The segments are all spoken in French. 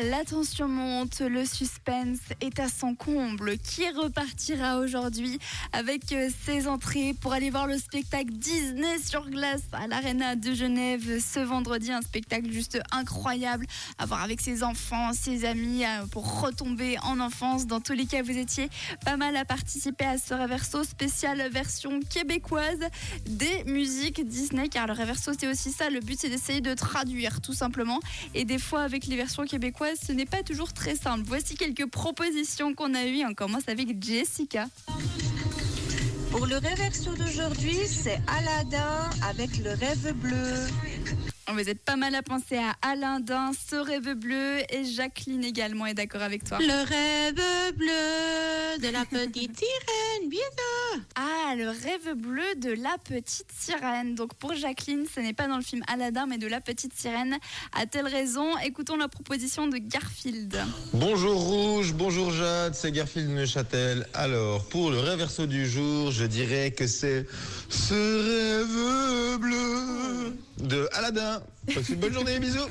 La tension monte, le suspense est à son comble. Qui repartira aujourd'hui avec euh, ses entrées pour aller voir le spectacle Disney sur glace à l'Arena de Genève ce vendredi? Un spectacle juste incroyable à voir avec ses enfants, ses amis euh, pour retomber en enfance. Dans tous les cas, vous étiez pas mal à participer à ce Reverso spécial version québécoise des musiques Disney car le Reverso c'est aussi ça. Le but c'est d'essayer de traduire tout simplement et des fois avec les versions québécoises ce n'est pas toujours très simple. Voici quelques propositions qu'on a eues. On commence avec Jessica. Pour le réverso d'aujourd'hui, c'est Aladdin avec le rêve bleu. Vous êtes pas mal à penser à Alain Dain, ce rêve bleu et Jacqueline également est d'accord avec toi. Le rêve bleu de la petite sirène, bisous. Ah, le rêve bleu de la petite sirène. Donc pour Jacqueline, ce n'est pas dans le film Aladdin, mais de la petite sirène. A-t-elle raison? Écoutons la proposition de Garfield. Bonjour Rouge, bonjour Jade, c'est Garfield Neuchâtel. Alors, pour le réverso du jour, je dirais que c'est ce rêve bleu Aladdin. Une bonne journée, bisous.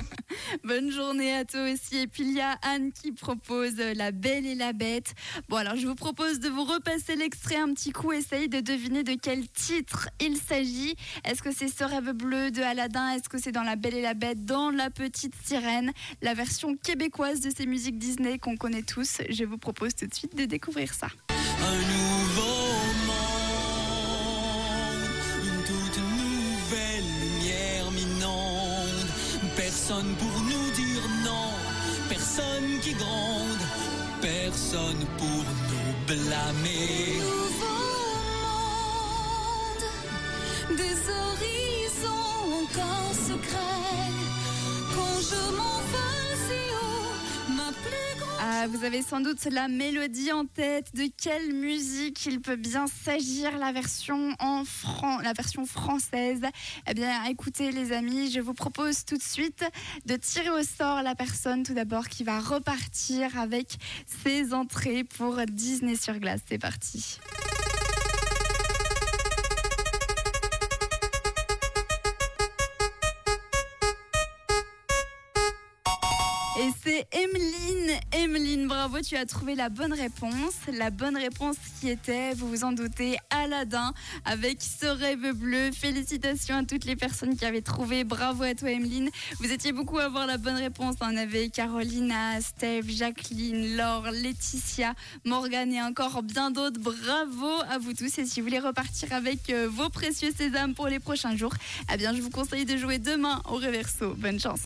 Bonne journée à toi aussi. Et puis il y a Anne qui propose La Belle et la Bête. Bon, alors je vous propose de vous repasser l'extrait un petit coup. Essayez de deviner de quel titre il s'agit. Est-ce que c'est Ce rêve bleu de Aladdin? Est-ce que c'est dans La Belle et la Bête Dans La Petite Sirène? La version québécoise de ces musiques Disney qu'on connaît tous. Je vous propose tout de suite de découvrir ça. Un nouveau Personne pour nous dire non, personne qui gronde, personne pour nous blâmer. Ah, vous avez sans doute la mélodie en tête. De quelle musique il peut bien s'agir la version en fran- la version française? Eh bien, écoutez les amis, je vous propose tout de suite de tirer au sort la personne tout d'abord qui va repartir avec ses entrées pour Disney sur glace. C'est parti. Et c'est Emeline. Emeline, bravo, tu as trouvé la bonne réponse. La bonne réponse qui était, vous vous en doutez, Aladdin avec ce rêve bleu. Félicitations à toutes les personnes qui avaient trouvé. Bravo à toi, Emeline. Vous étiez beaucoup à avoir la bonne réponse. On avait Carolina, Steph, Jacqueline, Laure, Laetitia, Morgane et encore bien d'autres. Bravo à vous tous. Et si vous voulez repartir avec euh, vos précieux sésames pour les prochains jours, eh bien, je vous conseille de jouer demain au Reverso. Bonne chance.